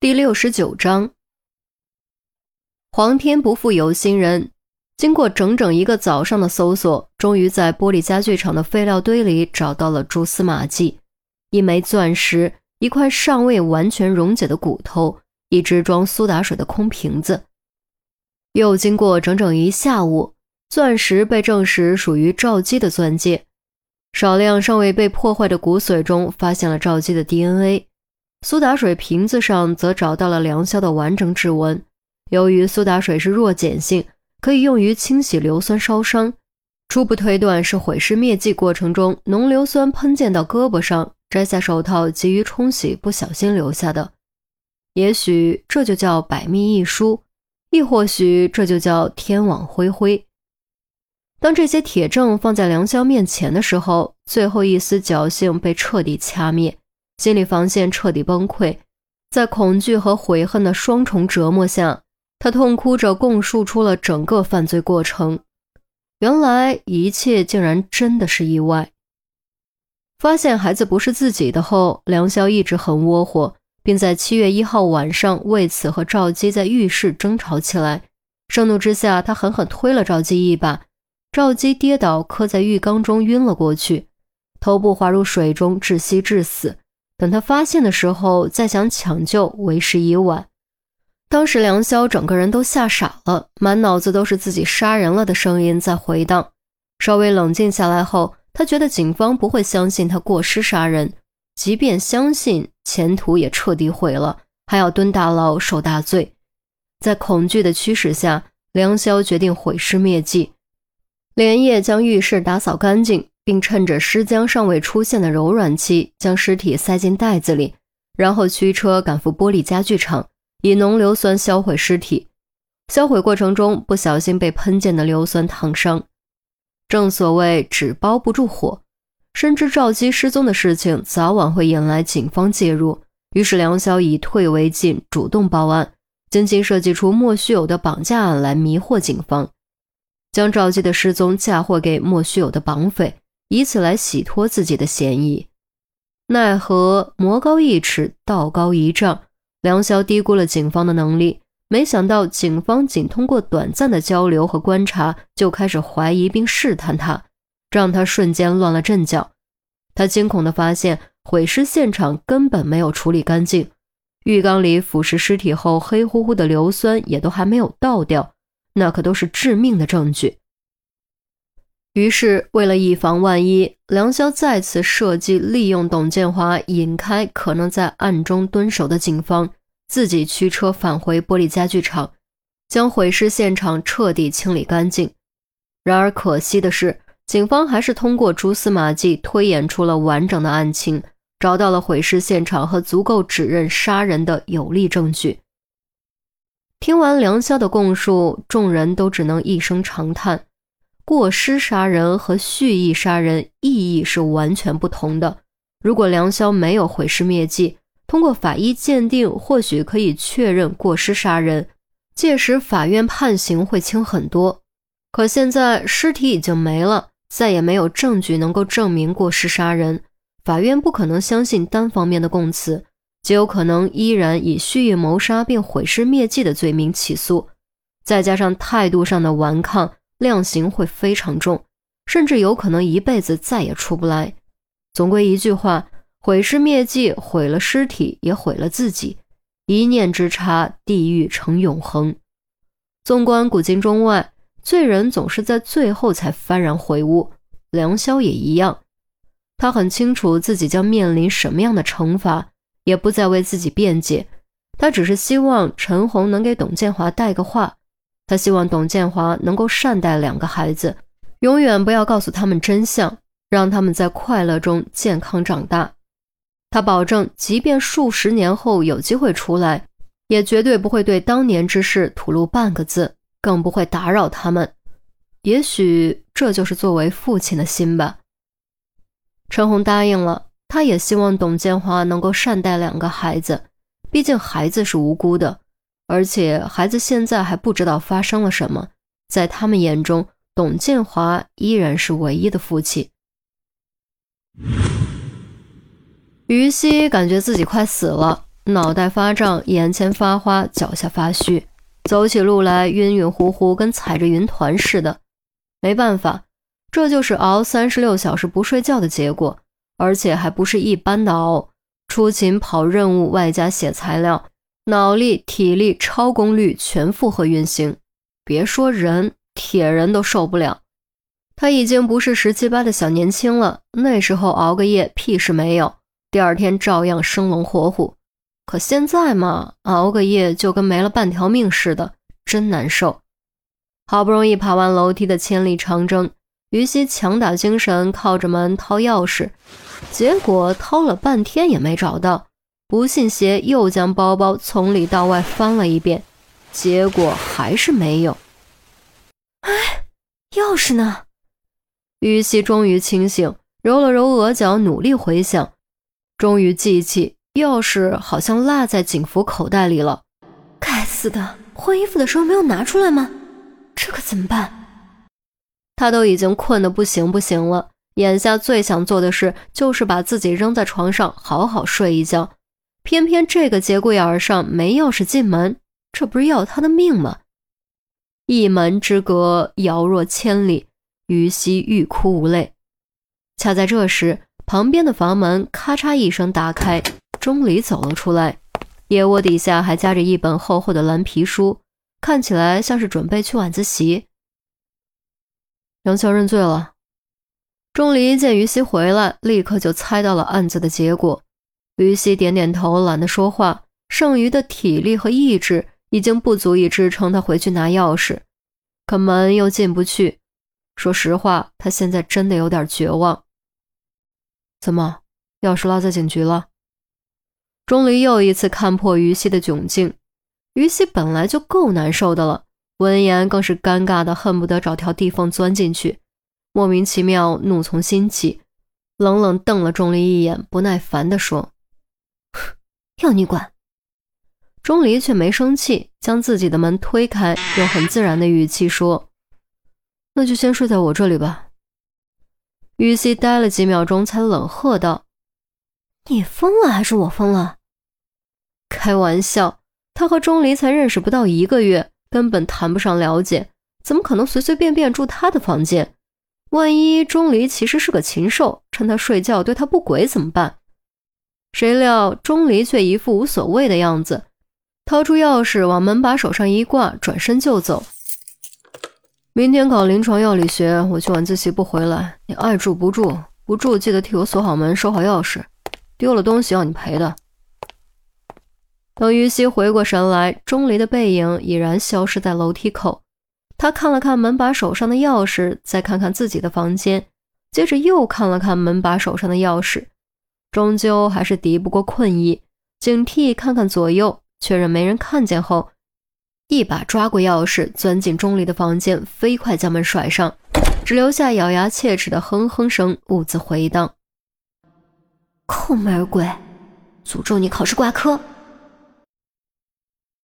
第六十九章，皇天不负有心人。经过整整一个早上的搜索，终于在玻璃家具厂的废料堆里找到了蛛丝马迹：一枚钻石，一块尚未完全溶解的骨头，一只装苏打水的空瓶子。又经过整整一下午，钻石被证实属于赵姬的钻戒。少量尚未被破坏的骨髓中，发现了赵姬的 DNA。苏打水瓶子上则找到了梁霄的完整指纹。由于苏打水是弱碱性，可以用于清洗硫酸烧伤，初步推断是毁尸灭迹过程中浓硫酸喷溅到胳膊上，摘下手套急于冲洗不小心留下的。也许这就叫百密一疏，亦或许这就叫天网恢恢。当这些铁证放在梁霄面前的时候，最后一丝侥幸被彻底掐灭。心理防线彻底崩溃，在恐惧和悔恨的双重折磨下，他痛哭着供述出了整个犯罪过程。原来一切竟然真的是意外。发现孩子不是自己的后，梁霄一直很窝火，并在七月一号晚上为此和赵姬在浴室争吵起来。盛怒之下，他狠狠推了赵姬一把，赵姬跌倒磕在浴缸中晕了过去，头部滑入水中窒息致死。等他发现的时候，再想抢救，为时已晚。当时梁霄整个人都吓傻了，满脑子都是自己杀人了的声音在回荡。稍微冷静下来后，他觉得警方不会相信他过失杀人，即便相信，前途也彻底毁了，还要蹲大牢受大罪。在恐惧的驱使下，梁霄决定毁尸灭迹，连夜将浴室打扫干净。并趁着尸僵尚未出现的柔软期，将尸体塞进袋子里，然后驱车赶赴玻璃家具厂，以浓硫酸销毁尸体。销毁过程中不小心被喷溅的硫酸烫伤。正所谓纸包不住火，深知赵姬失踪的事情早晚会引来警方介入，于是梁晓以退为进，主动报案，精心设计出莫须有的绑架案来迷惑警方，将赵姬的失踪嫁祸给莫须有的绑匪。以此来洗脱自己的嫌疑，奈何魔高一尺，道高一丈。梁霄低估了警方的能力，没想到警方仅通过短暂的交流和观察，就开始怀疑并试探他，让他瞬间乱了阵脚。他惊恐地发现，毁尸现场根本没有处理干净，浴缸里腐蚀尸体后黑乎乎的硫酸也都还没有倒掉，那可都是致命的证据。于是，为了以防万一，梁霄再次设计利用董建华引开可能在暗中蹲守的警方，自己驱车返回玻璃家具厂，将毁尸现场彻底清理干净。然而，可惜的是，警方还是通过蛛丝马迹推演出了完整的案情，找到了毁尸现场和足够指认杀人的有力证据。听完梁霄的供述，众人都只能一声长叹。过失杀人和蓄意杀人意义是完全不同的。如果梁霄没有毁尸灭迹，通过法医鉴定，或许可以确认过失杀人，届时法院判刑会轻很多。可现在尸体已经没了，再也没有证据能够证明过失杀人，法院不可能相信单方面的供词，极有可能依然以蓄意谋杀并毁尸灭迹的罪名起诉。再加上态度上的顽抗。量刑会非常重，甚至有可能一辈子再也出不来。总归一句话，毁尸灭迹，毁了尸体，也毁了自己。一念之差，地狱成永恒。纵观古今中外，罪人总是在最后才幡然悔悟。梁霄也一样，他很清楚自己将面临什么样的惩罚，也不再为自己辩解。他只是希望陈红能给董建华带个话。他希望董建华能够善待两个孩子，永远不要告诉他们真相，让他们在快乐中健康长大。他保证，即便数十年后有机会出来，也绝对不会对当年之事吐露半个字，更不会打扰他们。也许这就是作为父亲的心吧。陈红答应了，他也希望董建华能够善待两个孩子，毕竟孩子是无辜的。而且孩子现在还不知道发生了什么，在他们眼中，董建华依然是唯一的父亲。于西感觉自己快死了，脑袋发胀，眼前发花，脚下发虚，走起路来晕晕乎乎，跟踩着云团似的。没办法，这就是熬三十六小时不睡觉的结果，而且还不是一般的熬，出勤跑任务，外加写材料，脑力、体力、超功率全负荷运行。别说人，铁人都受不了。他已经不是十七八的小年轻了，那时候熬个夜屁事没有，第二天照样生龙活虎。可现在嘛，熬个夜就跟没了半条命似的，真难受。好不容易爬完楼梯的千里长征，于西强打精神，靠着门掏钥匙，结果掏了半天也没找到。不信邪，又将包包从里到外翻了一遍，结果还是没有。哎，钥匙呢？于西终于清醒，揉了揉额角，努力回想，终于记起钥匙好像落在警服口袋里了。该死的，换衣服的时候没有拿出来吗？这可怎么办？他都已经困得不行不行了，眼下最想做的事就是把自己扔在床上，好好睡一觉。偏偏这个节骨眼上没钥匙进门，这不是要他的命吗？一门之隔，遥若千里，于西欲哭无泪。恰在这时，旁边的房门咔嚓一声打开，钟离走了出来，腋窝底下还夹着一本厚厚的蓝皮书。看起来像是准备去晚自习。杨潇认罪了。钟离见于西回来，立刻就猜到了案子的结果。于西点点头，懒得说话。剩余的体力和意志已经不足以支撑他回去拿钥匙，可门又进不去。说实话，他现在真的有点绝望。怎么，钥匙落在警局了？钟离又一次看破于西的窘境。于西本来就够难受的了，闻言更是尴尬的恨不得找条地缝钻进去，莫名其妙，怒从心起，冷冷瞪了钟离一眼，不耐烦地说：“要你管！”钟离却没生气，将自己的门推开，用很自然的语气说：“那就先睡在我这里吧。”于西呆了几秒钟，才冷喝道：“你疯了还是我疯了？开玩笑。”他和钟离才认识不到一个月，根本谈不上了解，怎么可能随随便便住他的房间？万一钟离其实是个禽兽，趁他睡觉对他不轨怎么办？谁料钟离却一副无所谓的样子，掏出钥匙往门把手上一挂，转身就走。明天考临床药理学，我去晚自习不回来，你爱住不住，不住记得替我锁好门，收好钥匙，丢了东西要你赔的。等于西回过神来，钟离的背影已然消失在楼梯口。他看了看门把手上的钥匙，再看看自己的房间，接着又看了看门把手上的钥匙，终究还是敌不过困意，警惕看看左右，确认没人看见后，一把抓过钥匙，钻进钟离的房间，飞快将门甩上，只留下咬牙切齿的哼哼声兀自回荡。抠门鬼，诅咒你考试挂科！